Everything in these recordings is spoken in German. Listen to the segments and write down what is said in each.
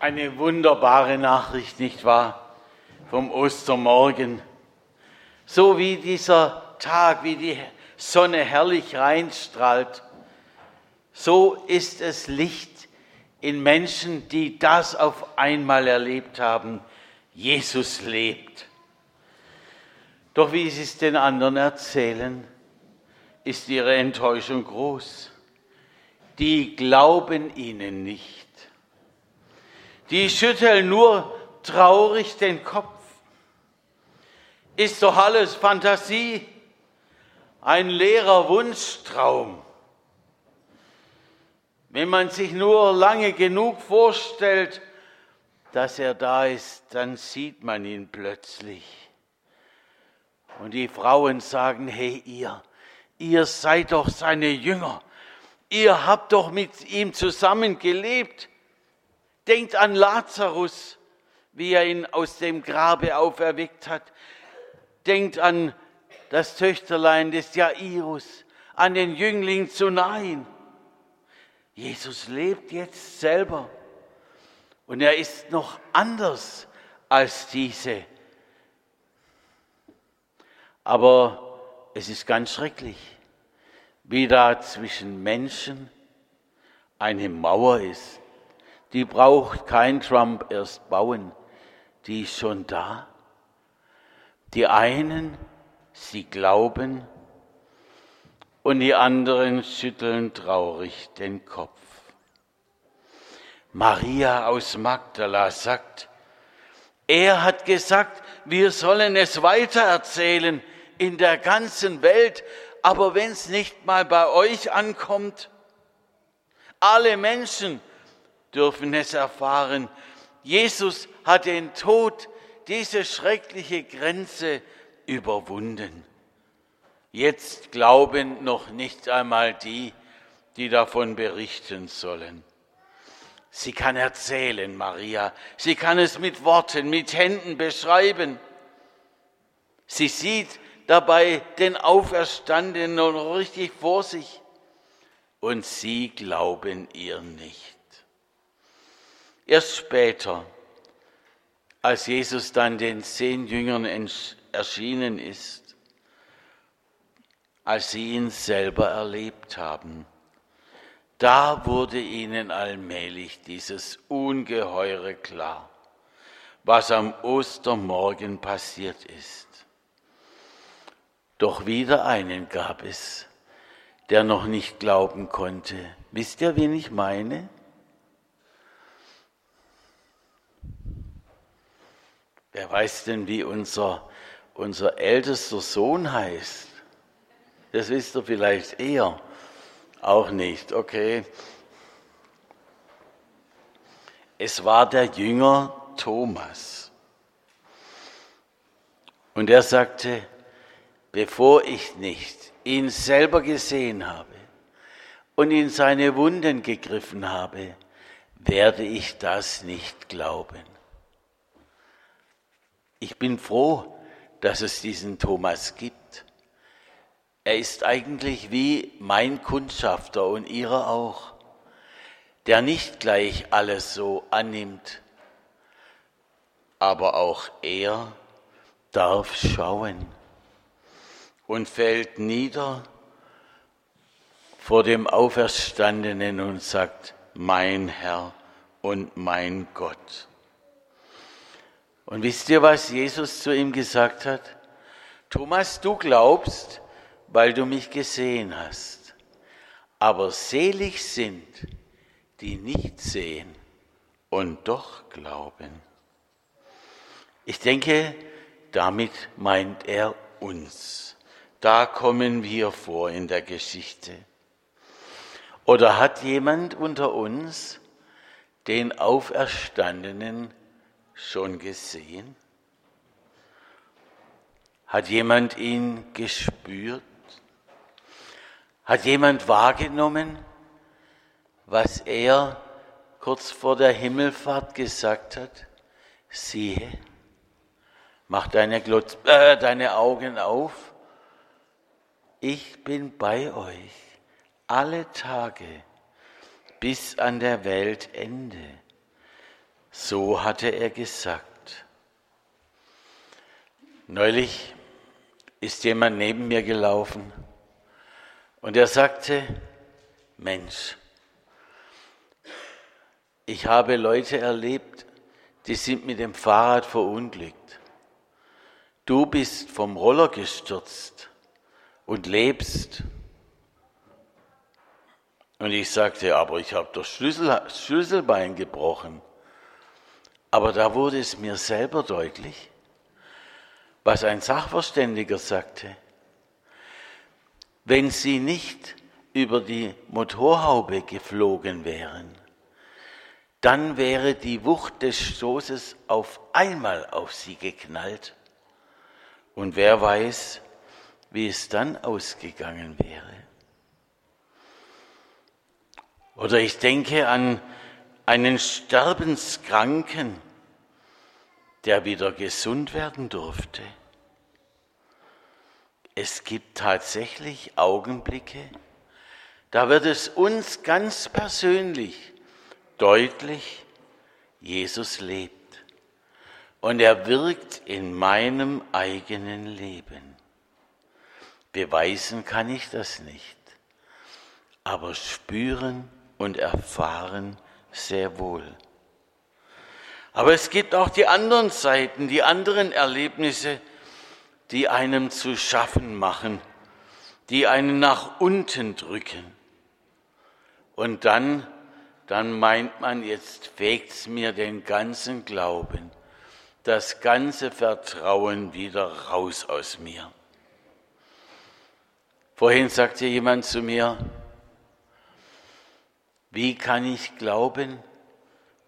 Eine wunderbare Nachricht, nicht wahr? Vom Ostermorgen. So wie dieser Tag, wie die Sonne herrlich reinstrahlt, so ist es Licht in Menschen, die das auf einmal erlebt haben. Jesus lebt. Doch wie sie es den anderen erzählen, ist ihre Enttäuschung groß. Die glauben ihnen nicht. Die schütteln nur traurig den Kopf. Ist doch alles Fantasie, ein leerer Wunschtraum. Wenn man sich nur lange genug vorstellt, dass er da ist, dann sieht man ihn plötzlich. Und die Frauen sagen, hey ihr, ihr seid doch seine Jünger, ihr habt doch mit ihm zusammen gelebt. Denkt an Lazarus, wie er ihn aus dem Grabe auferweckt hat. Denkt an das Töchterlein des Jairus, an den Jüngling zu Nain. Jesus lebt jetzt selber und er ist noch anders als diese. Aber es ist ganz schrecklich, wie da zwischen Menschen eine Mauer ist. Die braucht kein Trump erst bauen, die ist schon da. Die einen, sie glauben und die anderen schütteln traurig den Kopf. Maria aus Magdala sagt, er hat gesagt, wir sollen es weitererzählen in der ganzen Welt, aber wenn es nicht mal bei euch ankommt, alle Menschen dürfen es erfahren. Jesus hat den Tod, diese schreckliche Grenze überwunden. Jetzt glauben noch nicht einmal die, die davon berichten sollen. Sie kann erzählen, Maria. Sie kann es mit Worten, mit Händen beschreiben. Sie sieht dabei den Auferstandenen richtig vor sich. Und sie glauben ihr nicht. Erst später, als Jesus dann den zehn Jüngern erschienen ist, als sie ihn selber erlebt haben, da wurde ihnen allmählich dieses Ungeheure klar, was am Ostermorgen passiert ist. Doch wieder einen gab es, der noch nicht glauben konnte. Wisst ihr, wen ich meine? Wer weiß denn, wie unser, unser ältester Sohn heißt? Das wisst ihr vielleicht eher. Auch nicht, okay. Es war der Jünger Thomas. Und er sagte, bevor ich nicht ihn selber gesehen habe und in seine Wunden gegriffen habe, werde ich das nicht glauben. Ich bin froh, dass es diesen Thomas gibt. Er ist eigentlich wie mein Kundschafter und ihrer auch, der nicht gleich alles so annimmt, aber auch er darf schauen und fällt nieder vor dem Auferstandenen und sagt, mein Herr und mein Gott. Und wisst ihr, was Jesus zu ihm gesagt hat? Thomas, du glaubst, weil du mich gesehen hast. Aber selig sind, die nicht sehen und doch glauben. Ich denke, damit meint er uns. Da kommen wir vor in der Geschichte. Oder hat jemand unter uns den Auferstandenen schon gesehen? Hat jemand ihn gespürt? Hat jemand wahrgenommen, was er kurz vor der Himmelfahrt gesagt hat? Siehe, mach deine, Glotz, äh, deine Augen auf. Ich bin bei euch alle Tage bis an der Weltende. So hatte er gesagt. Neulich ist jemand neben mir gelaufen und er sagte, Mensch, ich habe Leute erlebt, die sind mit dem Fahrrad verunglückt. Du bist vom Roller gestürzt und lebst. Und ich sagte, aber ich habe doch Schlüssel, Schlüsselbein gebrochen. Aber da wurde es mir selber deutlich, was ein Sachverständiger sagte. Wenn sie nicht über die Motorhaube geflogen wären, dann wäre die Wucht des Stoßes auf einmal auf sie geknallt. Und wer weiß, wie es dann ausgegangen wäre. Oder ich denke an einen Sterbenskranken, der wieder gesund werden durfte. Es gibt tatsächlich Augenblicke, da wird es uns ganz persönlich deutlich, Jesus lebt und er wirkt in meinem eigenen Leben. Beweisen kann ich das nicht, aber spüren und erfahren sehr wohl. Aber es gibt auch die anderen Seiten, die anderen Erlebnisse, die einem zu schaffen machen, die einen nach unten drücken. Und dann dann meint man, jetzt fegt's mir den ganzen Glauben, das ganze Vertrauen wieder raus aus mir. Vorhin sagte jemand zu mir, wie kann ich glauben,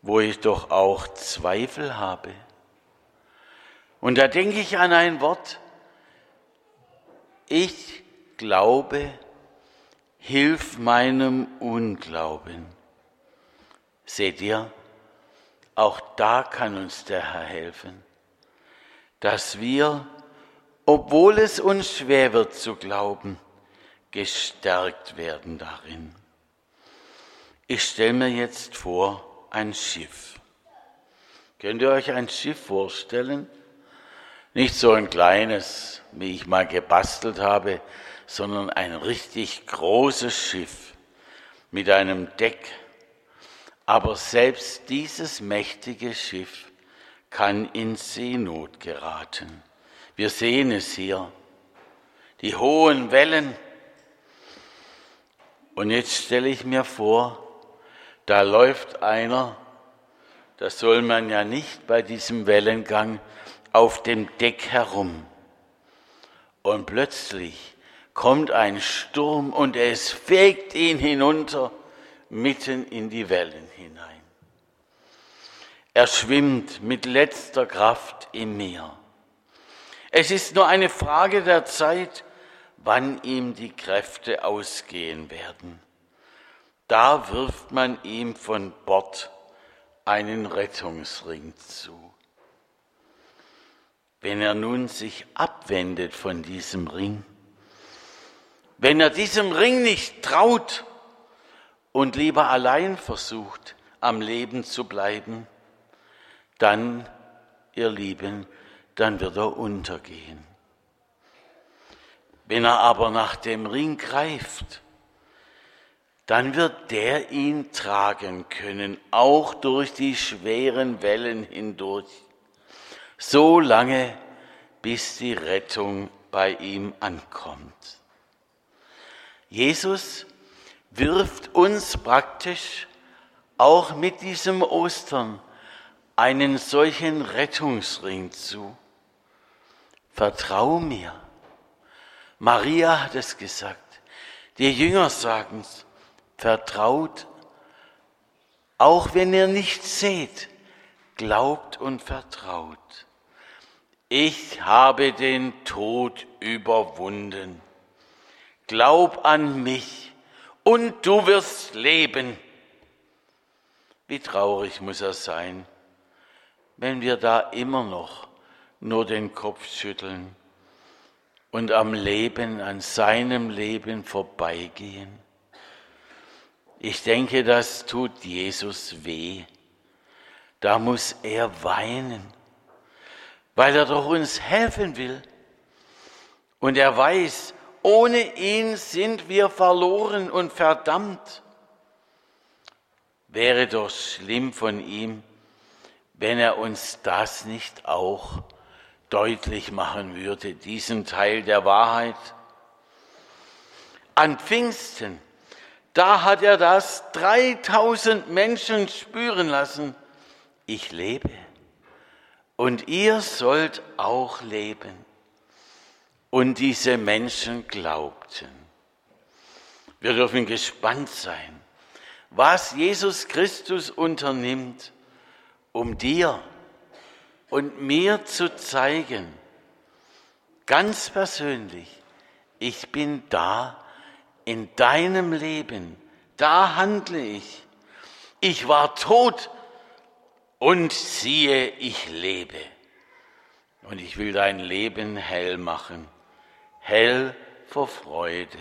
wo ich doch auch Zweifel habe? Und da denke ich an ein Wort, ich glaube, hilf meinem Unglauben. Seht ihr, auch da kann uns der Herr helfen, dass wir, obwohl es uns schwer wird zu glauben, gestärkt werden darin. Ich stelle mir jetzt vor ein Schiff. Könnt ihr euch ein Schiff vorstellen? Nicht so ein kleines, wie ich mal gebastelt habe, sondern ein richtig großes Schiff mit einem Deck aber selbst dieses mächtige Schiff kann in Seenot geraten. Wir sehen es hier, die hohen Wellen. Und jetzt stelle ich mir vor, da läuft einer, das soll man ja nicht bei diesem Wellengang, auf dem Deck herum. Und plötzlich kommt ein Sturm und es fegt ihn hinunter mitten in die Wellen hinein. Er schwimmt mit letzter Kraft im Meer. Es ist nur eine Frage der Zeit, wann ihm die Kräfte ausgehen werden. Da wirft man ihm von Bord einen Rettungsring zu. Wenn er nun sich abwendet von diesem Ring, wenn er diesem Ring nicht traut, und lieber allein versucht, am Leben zu bleiben, dann, ihr Lieben, dann wird er untergehen. Wenn er aber nach dem Ring greift, dann wird der ihn tragen können, auch durch die schweren Wellen hindurch, so lange, bis die Rettung bei ihm ankommt. Jesus wirft uns praktisch auch mit diesem Ostern einen solchen Rettungsring zu. Vertrau mir. Maria hat es gesagt. Die Jünger sagen es. Vertraut, auch wenn ihr nicht seht, glaubt und vertraut. Ich habe den Tod überwunden. Glaub an mich und du wirst leben. Wie traurig muss er sein, wenn wir da immer noch nur den Kopf schütteln und am Leben, an seinem Leben vorbeigehen. Ich denke, das tut Jesus weh. da muss er weinen, weil er doch uns helfen will. Und er weiß, ohne ihn sind wir verloren und verdammt. Wäre doch schlimm von ihm, wenn er uns das nicht auch deutlich machen würde, diesen Teil der Wahrheit. An Pfingsten, da hat er das 3000 Menschen spüren lassen. Ich lebe und ihr sollt auch leben. Und diese Menschen glaubten. Wir dürfen gespannt sein, was Jesus Christus unternimmt, um dir und mir zu zeigen, ganz persönlich, ich bin da in deinem Leben, da handle ich. Ich war tot und siehe, ich lebe. Und ich will dein Leben hell machen hell vor Freude.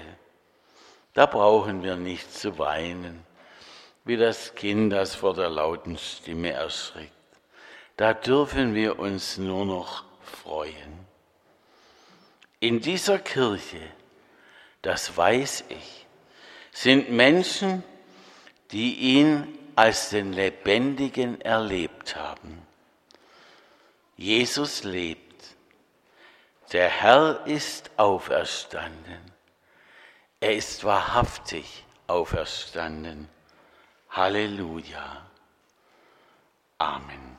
Da brauchen wir nicht zu weinen, wie das Kind, das vor der lauten Stimme erschrickt. Da dürfen wir uns nur noch freuen. In dieser Kirche, das weiß ich, sind Menschen, die ihn als den Lebendigen erlebt haben. Jesus lebt. Der Herr ist auferstanden. Er ist wahrhaftig auferstanden. Halleluja. Amen.